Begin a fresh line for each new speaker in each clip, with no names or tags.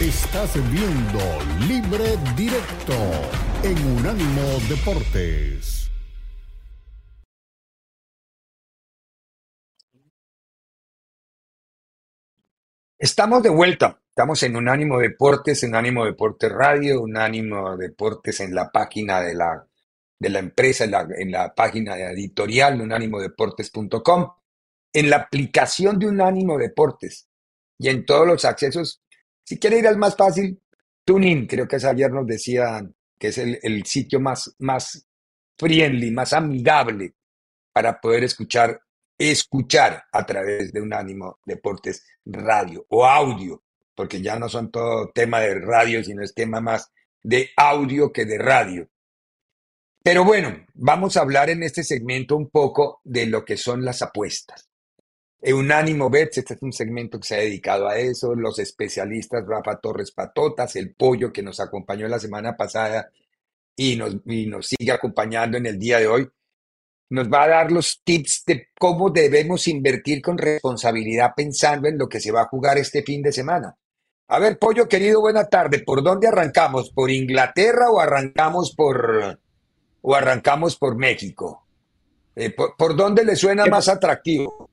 Estás viendo Libre Directo en Unánimo Deportes.
Estamos de vuelta. Estamos en Unánimo Deportes, en Unánimo Deportes Radio, Unánimo Deportes en la página de la, de la empresa, en la, página editorial, unánimodeportes.com, en la aplicación de Unánimo Deportes y en todos los accesos. Si quiere ir al más fácil, TuneIn, creo que ayer nos decían que es el, el sitio más, más friendly, más amigable para poder escuchar, escuchar a través de Unánimo Deportes Radio o audio, porque ya no son todo tema de radio, sino es tema más de audio que de radio. Pero bueno, vamos a hablar en este segmento un poco de lo que son las apuestas. Unánimo Bets, este es un segmento que se ha dedicado a eso, los especialistas Rafa Torres Patotas, el pollo que nos acompañó la semana pasada y nos, y nos sigue acompañando en el día de hoy, nos va a dar los tips de cómo debemos invertir con responsabilidad pensando en lo que se va a jugar este fin de semana. A ver, pollo querido, buena tarde. ¿Por dónde arrancamos? ¿Por Inglaterra o arrancamos por o arrancamos por México? Eh, por, por dónde le suena más atractivo?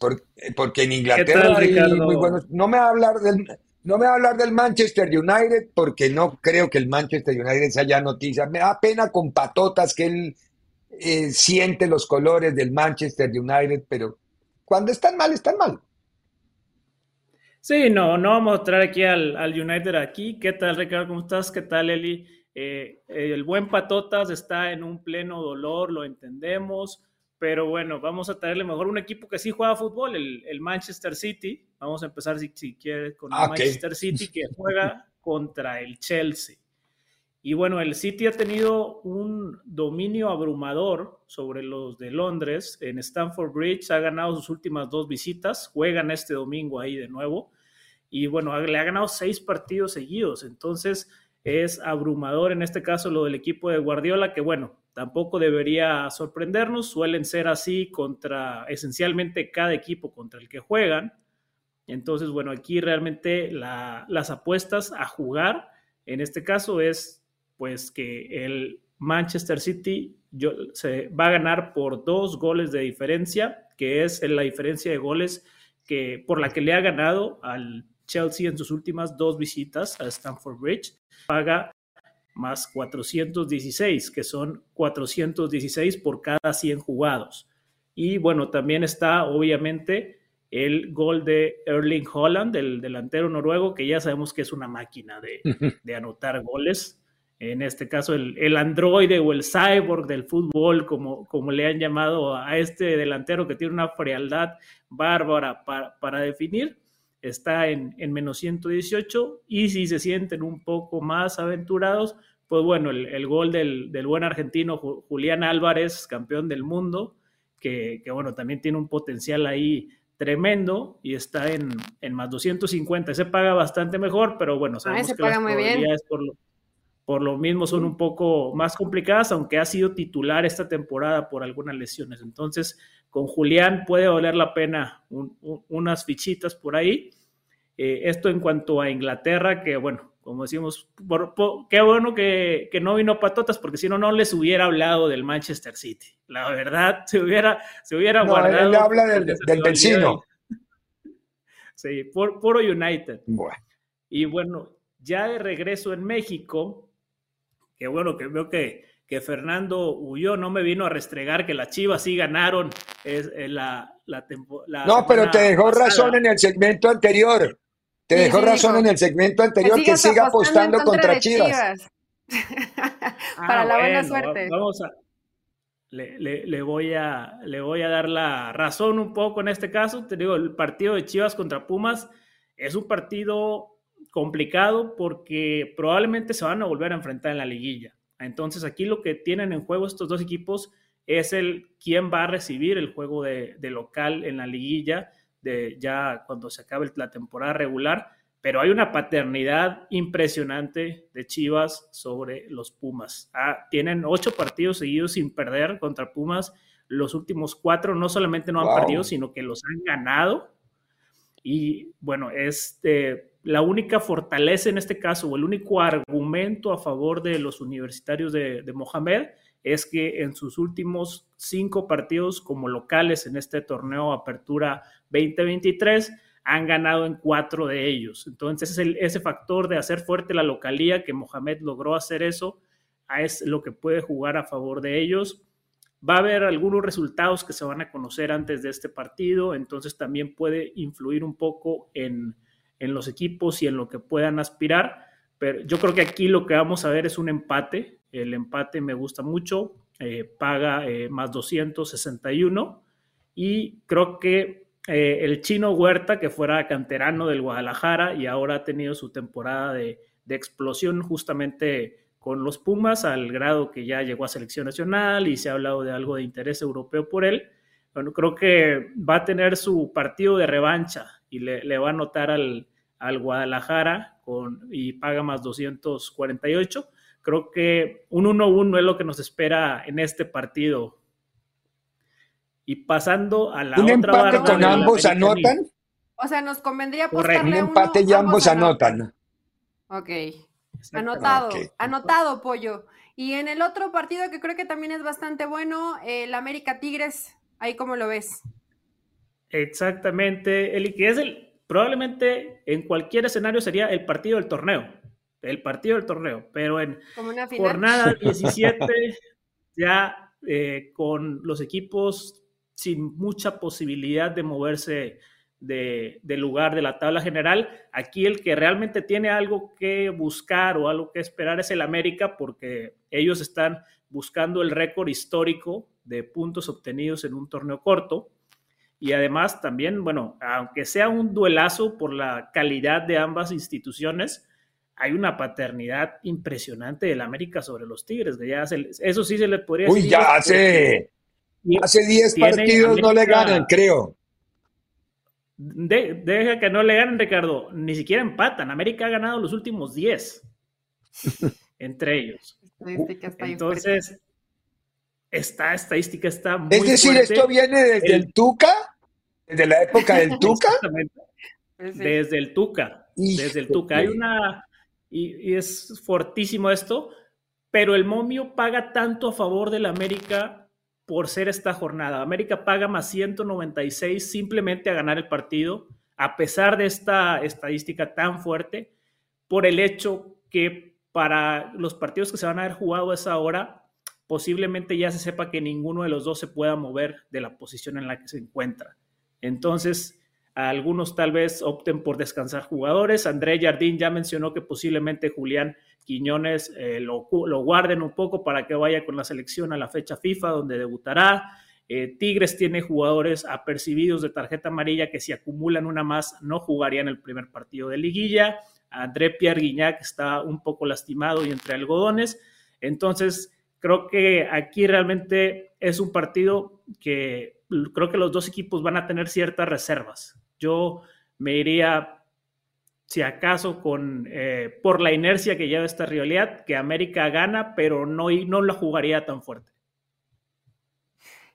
Por- eh, porque en Inglaterra
tal,
hay muy buenos. No me va a hablar del no me va a hablar del Manchester United porque no creo que el Manchester United sea ya noticia. Me da pena con patotas que él eh, siente los colores del Manchester United, pero cuando están mal, están mal.
Sí, no, no vamos a traer aquí al, al United aquí. ¿Qué tal, Ricardo? ¿Cómo estás? ¿Qué tal, Eli? Eh, el buen Patotas está en un pleno dolor, lo entendemos, pero bueno, vamos a traerle mejor un equipo que sí juega fútbol, el, el Manchester City. Vamos a empezar, si, si quieres, con el
Ah.
Manchester City que juega contra el Chelsea. Y bueno, el City ha tenido un dominio abrumador sobre los de Londres en Stamford Bridge. Ha ganado sus últimas dos visitas. Juegan este domingo ahí de nuevo. Y bueno, le ha ganado seis partidos seguidos. Entonces es abrumador en este caso lo del equipo de Guardiola, que bueno, tampoco debería sorprendernos. Suelen ser así contra esencialmente cada equipo contra el que juegan. Entonces, bueno, aquí realmente la- las apuestas a jugar, en este caso, es pues que el Manchester City se va a ganar por dos goles de diferencia, que es la diferencia de goles que, por la que le ha ganado al Chelsea en sus últimas dos visitas a Stamford Bridge. Paga más 416, que son 416 por cada 100 jugados. Y bueno, también está obviamente el gol de Erling Holland, el delantero noruego, que ya sabemos que es una máquina de, de anotar goles. En este caso, el, el androide o el cyborg del fútbol, como, como le han llamado a este delantero que tiene una frialdad bárbara para, para definir, está en, en menos 118. Y si se sienten un poco más aventurados, pues bueno, el, el gol del, del buen argentino Ju- Julián Álvarez, campeón del mundo, que, que, bueno, también tiene un potencial ahí tremendo y está en, en más 250. Se paga bastante mejor, pero bueno, sabemos
se
que
paga
las
muy bien.
por lo, por lo mismo son un poco más complicadas, aunque ha sido titular esta temporada por algunas lesiones. Entonces, con Julián puede valer la pena un- un- unas fichitas por ahí. Eh, esto en cuanto a Inglaterra, que bueno, como decimos, por- por- qué bueno que, que no vino Patotas, porque si no, no les hubiera hablado del Manchester City. La verdad, se hubiera, se hubiera
No,
guardado.
él habla del, del vecino.
Sí, por, puro United.
Bueno,
Y bueno, ya de regreso en México, que bueno, que veo que, que Fernando huyó, no me vino a restregar que las Chivas sí ganaron es, eh, la, la, tempo- la
no, pero te dejó
pasada.
razón en el segmento anterior. Te
Sí,
dejó
sí,
razón
dijo.
en el segmento anterior que siga
apostando
contra Chivas.
Para
Ah,
la buena
bueno,
suerte.
va- Vamos a. Le, le- le voy a, le voy a dar la razón un poco en este caso. Te digo, el partido de Chivas contra Pumas es un partido complicado porque probablemente se van a volver a enfrentar en la liguilla. Entonces aquí lo que tienen en juego estos dos equipos es el quién va a recibir el juego de, de local en la liguilla de ya cuando se acabe la temporada regular pero hay una paternidad impresionante de Chivas sobre los Pumas. Ah, tienen ocho partidos seguidos sin perder contra Pumas. Los últimos cuatro no solamente no han
Wow.
perdido, sino que los han ganado. Y bueno, este, la única fortaleza en este caso, o el único argumento a favor de los universitarios de, de Mohamed, es que en sus últimos cinco partidos como locales en este torneo Apertura 2023 han ganado en cuatro de ellos. Entonces, ese factor de hacer fuerte la localía, que Mohamed logró hacer eso, es lo que puede jugar a favor de ellos. Va a haber algunos resultados que se van a conocer antes de este partido, entonces también puede influir un poco en, en los equipos y en lo que puedan aspirar. Pero yo creo que aquí lo que vamos a ver es un empate. El empate me gusta mucho, eh, paga eh, más 261 y creo que eh, el chino Huerta, que fuera canterano del Guadalajara y ahora ha tenido su temporada de, de explosión justamente con los Pumas, al grado que ya llegó a selección nacional y se ha hablado de algo de interés europeo por él. Bueno, creo que va a tener su partido de revancha y le, va a anotar al, al Guadalajara con, y paga más 248. Creo que un 1-1 es lo que nos espera en este partido. Y pasando a la
¿Un
otra
empate con ambos anotan?
O sea, nos convendría
Correcto. Un empate y ambos anotan.
Ok. Anotado, anotado, pollo. Y en el otro partido que creo que también es bastante bueno, el América Tigres, ahí cómo lo ves.
Exactamente, el que es el, probablemente en cualquier escenario sería el partido del torneo, el partido del torneo, pero en jornada 17 ya eh, con los equipos sin mucha posibilidad de moverse de, lugar de la tabla general. Aquí el que realmente tiene algo que buscar o algo que esperar es el América porque ellos están buscando el récord histórico de puntos obtenidos en un torneo corto. Y además también, bueno, aunque sea un duelazo por la calidad de ambas instituciones, hay una paternidad impresionante del América sobre los Tigres. ya eso sí se le podría
decir. Uy, ya hace, hace 10 partidos no le ganan, creo
deja que no le ganen, Ricardo. Ni siquiera empatan. América ha ganado los últimos 10 entre ellos. Entonces, esta estadística está muy
Es decir, esto viene desde el, Tuca, desde la época del Tuca.
Pues desde el Tuca. Desde el Tuca. Hay una. Y, es fortísimo esto, pero el momio paga tanto a favor del América por ser esta jornada. América paga más 196 simplemente a ganar el partido, a pesar de esta estadística tan fuerte, por el hecho que para los partidos que se van a haber jugado a esa hora, posiblemente ya se sepa que ninguno de los dos se pueda mover de la posición en la que se encuentra. Entonces, algunos tal vez opten por descansar jugadores. André Jardín ya mencionó que posiblemente Julián Quiñones eh, lo, guarden un poco para que vaya con la selección a la fecha FIFA donde debutará. Eh, Tigres tiene jugadores apercibidos de tarjeta amarilla que si acumulan una más no jugarían el primer partido de liguilla. André Pierre Guignac está un poco lastimado y entre algodones. Entonces, creo que aquí realmente es un partido que creo que los dos equipos van a tener ciertas reservas. Yo me iría si acaso con eh, por la inercia que lleva esta rivalidad, que América gana, pero no, no la jugaría tan fuerte.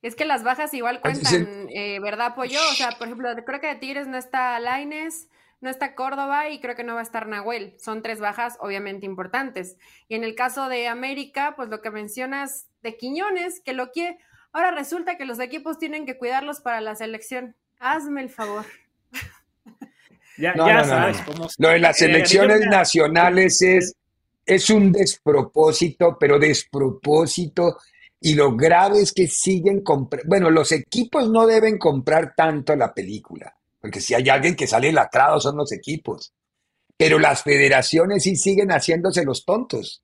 Es que las bajas igual cuentan, eh, ¿verdad, Pollo? O sea, por ejemplo, creo que de Tigres no está Laines, no está Córdoba y creo que no va a estar Nahuel. Son tres bajas obviamente importantes. Y en el caso de América, pues lo que mencionas de Quiñones, que lo quiere... Ahora resulta que los equipos tienen que cuidarlos para la selección. Hazme el favor.
Ya, sabes cómo Lo de las elecciones nacionales es, es un despropósito, pero despropósito. Y lo grave es que siguen comprando. Bueno, los equipos no deben comprar tanto la película, porque si hay alguien que sale lacrado son los equipos. Pero las federaciones sí siguen haciéndose los tontos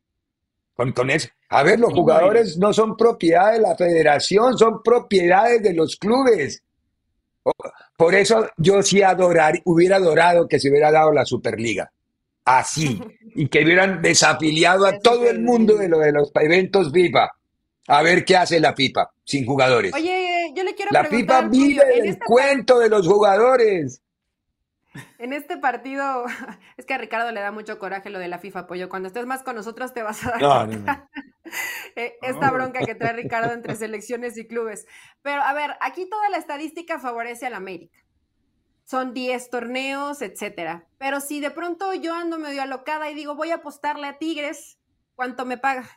con, con eso. A ver, los jugadores no son propiedad de la federación, son propiedades de los clubes. Por eso yo sí adorar, hubiera adorado que se hubiera dado la Superliga. Así. Y que hubieran desafiliado a todo el mundo de lo de los eventos FIFA. A ver qué hace la FIFA sin jugadores.
Oye, yo le quiero
La FIFA vive del este cuento de los jugadores.
En este partido, es que a Ricardo le da mucho coraje lo de la FIFA, pollo. Cuando estés más con nosotros te vas a dar eh, esta bronca que trae Ricardo entre selecciones y clubes. Pero a ver, aquí toda la estadística favorece al América. son 10 torneos, etcétera. Pero si de pronto yo ando medio alocada y digo, voy a apostarle a Tigres, ¿cuánto me paga?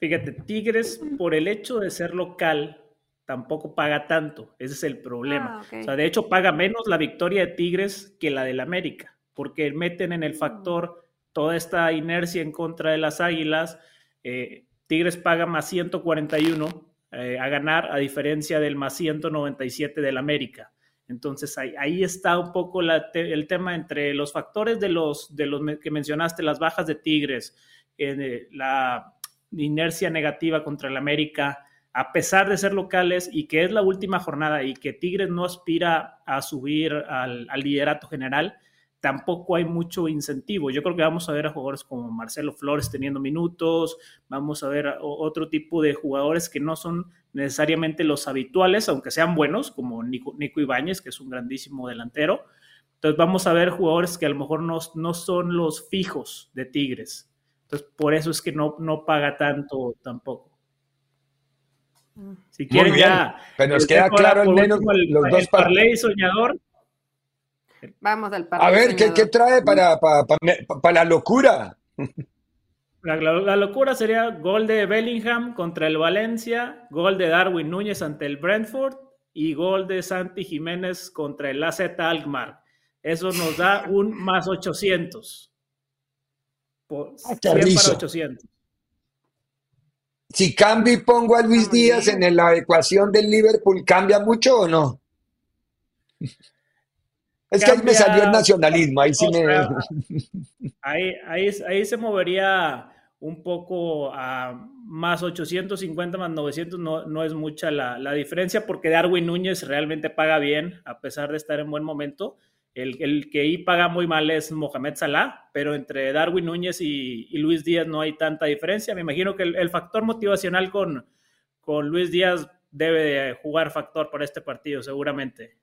Fíjate, Tigres, por el hecho de ser local, tampoco paga tanto. Ese es el problema. Ah, o sea, de hecho, paga menos la victoria de Tigres que la del América, porque meten en el mm. factor toda esta inercia en contra de las Águilas. Eh, Tigres paga más 141 eh, a ganar, a diferencia del más 197 del América. Entonces ahí, está un poco el tema entre los factores de los, de los que mencionaste, las bajas de Tigres, eh, la inercia negativa contra el América, a pesar de ser locales y que es la última jornada y que Tigres no aspira a subir al liderato general, tampoco hay mucho incentivo. Yo creo que vamos a ver a jugadores como Marcelo Flores teniendo minutos, vamos a ver otro tipo de jugadores que no son necesariamente los habituales, aunque sean buenos, como Nico, Ibáñez, que es un grandísimo delantero. Entonces vamos a ver jugadores que a lo mejor no, no son los fijos de Tigres. Entonces por eso es que no paga tanto tampoco.
Si quieren ya... Pero nos queda claro al menos los dos
parley soñador
Vamos al
A ver, ¿qué, trae para, para, la locura?
La, locura sería gol de Bellingham contra el Valencia, gol de Darwin Núñez ante el Brentford y gol de Santi Jiménez contra el AZ Alkmaar. Eso nos da un más 800. Por, 100 ah, para 800.
Si cambio y pongo a Luis Díaz en la ecuación del Liverpool, ¿cambia mucho o no? Es que ahí me salió el nacionalismo, ahí sí me...
ahí, ahí, se movería un poco a más 850 más 900, no, no es mucha la, diferencia porque Darwin Núñez realmente paga bien a pesar de estar en buen momento. El, que ahí paga muy mal es Mohamed Salah, pero entre Darwin Núñez y, Luis Díaz no hay tanta diferencia. Me imagino que el, factor motivacional con, con Luis Díaz debe de jugar factor para este partido, seguramente.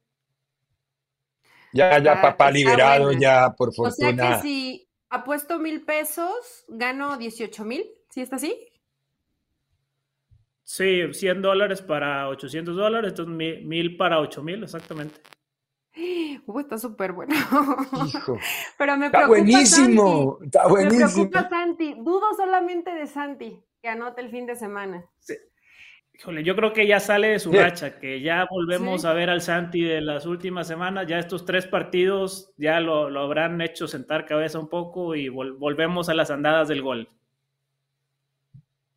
Ya, ya, papá liberado, ya, por fortuna. O sea
que si apuesto mil pesos, gano 18 mil, ¿sí está así?
Sí, 100 dólares para 800 dólares, entonces mil para 8 mil, exactamente.
Uh, está súper bueno. Hijo. Pero me
está buenísimo, está buenísimo. Me preocupa
Santi. Dudo solamente de Santi, que anote el fin de semana. Sí
yo creo que ya sale de su racha, que ya volvemos a ver al Santi de las últimas semanas, ya estos tres partidos ya lo, habrán hecho sentar cabeza un poco y volvemos a las andadas del gol.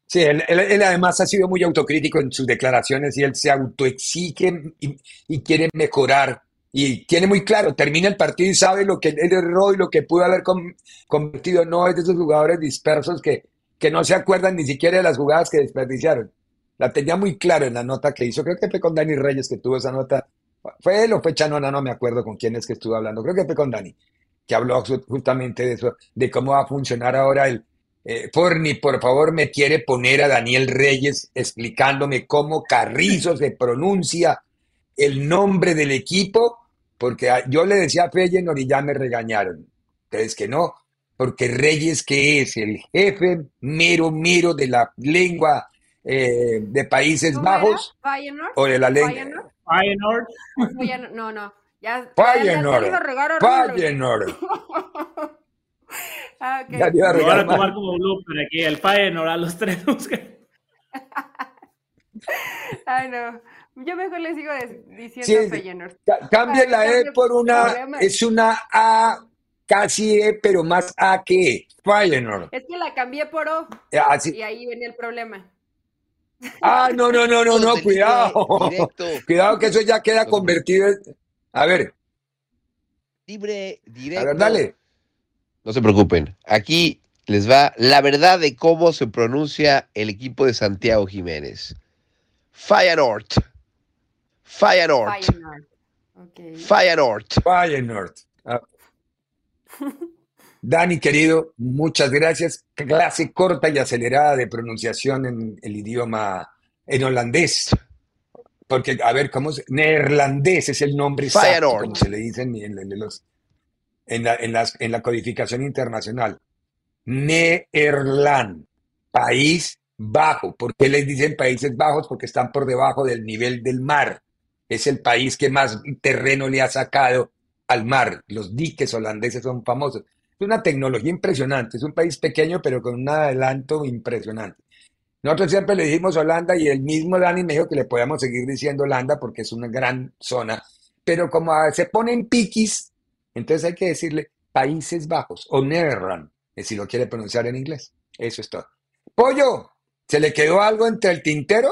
Sí, él, además ha sido muy autocrítico en sus declaraciones y él se autoexige y, y quiere mejorar. Y tiene muy claro, termina el partido y sabe lo que él erró y lo que pudo haber convertido. No es de esos jugadores dispersos que, que no se acuerdan ni siquiera de las jugadas que desperdiciaron la tenía muy claro en la nota que hizo. Creo que fue con Dani Reyes que tuvo esa nota. ¿Fue él o fue Chanona? No me acuerdo con quién es que estuvo hablando. Creo que fue con Dani, que habló justamente de eso, de cómo va a funcionar ahora el. Eh, Forni, por favor, me quiere poner a Daniel Reyes explicándome cómo Carrizo se pronuncia el nombre del equipo, porque yo le decía a Feyenoord y ya me regañaron. Ustedes que no, porque Reyes, que es el jefe mero, mero de la lengua eh, de Países Bajos o de la lengua.
Feyenoord.
No, no. Ya,
Feyenoord. Feyenoord.
ah, okay. Ya iba a regalar a tomar como blooper aquí, el Feyenoord a los tres.
Ay, no. Yo mejor le sigo diciendo Feyenoord.
Cambia la E por una, es una A casi E, pero más A que E. Feyenoord.
Es que la cambié por O. Y ahí viene el problema.
Ah, no, no, no, no, no, cuidado. Cuidado que eso ya queda convertido. A ver.
Libre, directo.
A ver, dale.
No se preocupen. Aquí les va la verdad de cómo se pronuncia el equipo de Santiago Jiménez. Feyenoord. Feyenoord. Feyenoord. Okay. Feyenoord.
Feyenoord. Ah. Dani, querido, muchas gracias. Clase corta y acelerada de pronunciación en el idioma en holandés. Porque, a ver, ¿cómo es? Neerlandés es el nombre exacto, como se le dice en, en, la, en, en la codificación internacional. Neerland, país bajo. ¿Por qué les dicen Países Bajos? Porque están por debajo del nivel del mar. es el país que más terreno le ha sacado al mar. Los diques holandeses son famosos. Es una tecnología impresionante. Es un país pequeño, pero con un adelanto impresionante. Nosotros siempre le dijimos Holanda y el mismo Dani me dijo que le podíamos seguir diciendo Holanda porque es una gran zona. Pero como se ponen piquis, entonces hay que decirle Países Bajos o Netherlands, si lo quiere pronunciar en inglés. Eso es todo. Pollo, ¿se le quedó algo entre el tintero?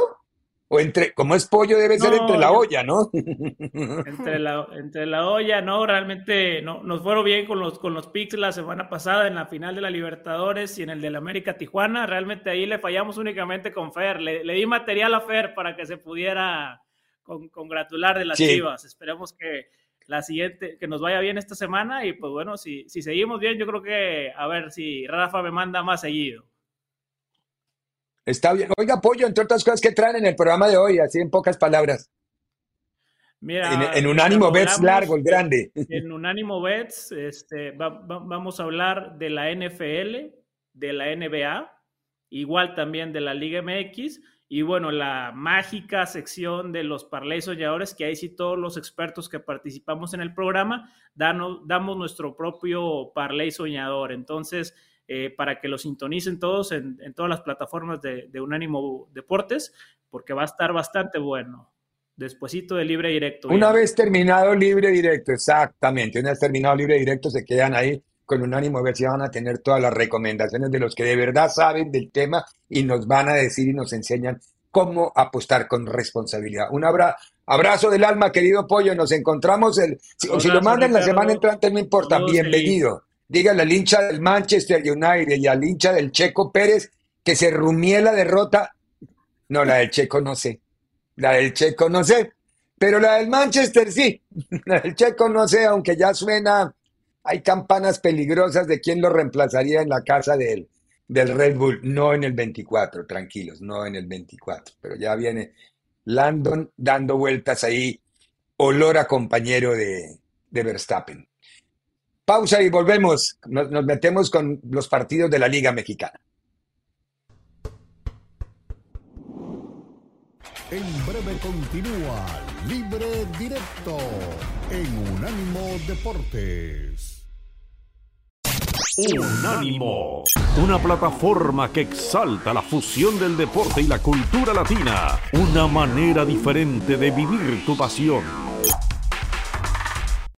O entre, como es pollo, debe ser entre la olla, ¿no?
Entre la, entre la olla, no, realmente no, nos fueron bien con los, con los picks la semana pasada en la final de la Libertadores y en el del América Tijuana. Realmente ahí le fallamos únicamente con Fer. Le, di material a Fer para que se pudiera congratular de las chivas. Esperemos que la siguiente, que nos vaya bien esta semana y pues bueno, si, si seguimos bien, yo creo que a ver si Rafa me manda más seguido.
Está bien. Oiga, Pollo, entre otras cosas que traen en el programa de hoy, así en pocas palabras.
Mira,
en, un ánimo Bets largo, el grande.
En un ánimo Bets este, vamos a hablar de la NFL, de la NBA, igual también de la Liga MX y bueno, la mágica sección de los parlays soñadores, que ahí sí todos los expertos que participamos en el programa damos nuestro propio parlay soñador. Entonces, eh, para que lo sintonicen todos en, todas las plataformas de, Unánimo Deportes, porque va a estar bastante bueno. Despuésito de libre directo.
Una vez terminado libre directo, exactamente. Una vez terminado libre directo, se quedan ahí con Unánimo a ver si van a tener todas las recomendaciones de los que de verdad saben del tema y nos van a decir y nos enseñan cómo apostar con responsabilidad. Un abrazo del alma, querido Pollo. Nos encontramos el. Si, si lo mandan la semana entrante, no importa. Bienvenido dígale al hincha del Manchester United y al hincha del Checo Pérez que se rumié la derrota. No, la del Checo no sé. La del Checo no sé. Pero la del Manchester sí. La del Checo no sé, aunque ya suena. Hay campanas peligrosas de quién lo reemplazaría en la casa del, Red Bull. No en el 24, tranquilos, no en el 24. Pero ya viene Landon dando vueltas ahí. Olor a compañero de, de Verstappen. Pausa y volvemos. Nos, metemos con los partidos de la Liga Mexicana.
En breve continúa Libre Directo en Unánimo Deportes.
Unánimo, una plataforma que exalta la fusión del deporte y la cultura latina, una manera diferente de vivir tu pasión.